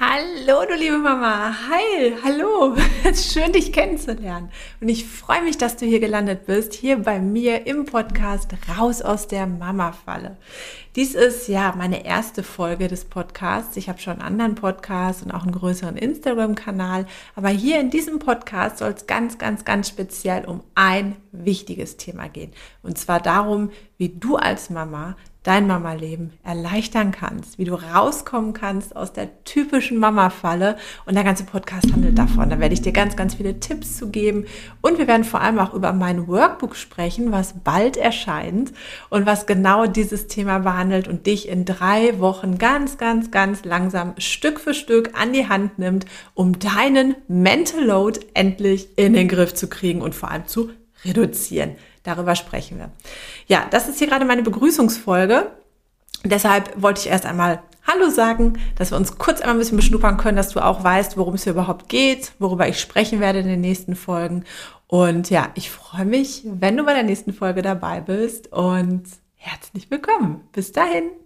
Hallo, du liebe Mama. Hi, hallo. Schön, dich kennenzulernen. Und ich freue mich, dass du hier gelandet bist, hier bei mir im Podcast Raus aus der Mama-Falle. Dies ist ja meine erste Folge des Podcasts. Ich habe schon einen anderen Podcast und auch einen größeren Instagram-Kanal. Aber hier in diesem Podcast soll es ganz, ganz, ganz speziell um ein wichtiges Thema gehen. Und zwar darum, wie du als Mama dein Mama-Leben erleichtern kannst, wie du rauskommen kannst aus der typischen Mama-Falle. Und der ganze Podcast handelt davon. Da werde ich dir ganz, ganz viele Tipps zu geben. Und wir werden vor allem auch über mein Workbook sprechen, was bald erscheint und was genau dieses Thema behandelt und dich in drei Wochen ganz, ganz, ganz langsam Stück für Stück an die Hand nimmt, um deinen Mental Load endlich in den Griff zu kriegen und vor allem zu reduzieren. Darüber sprechen wir. Ja, das ist hier gerade meine Begrüßungsfolge. Deshalb wollte ich erst einmal Hallo sagen, dass wir uns kurz einmal ein bisschen beschnuppern können, dass du auch weißt, worum es hier überhaupt geht, worüber ich sprechen werde in den nächsten Folgen. Und ja, ich freue mich, wenn du bei der nächsten Folge dabei bist und herzlich willkommen. Bis dahin.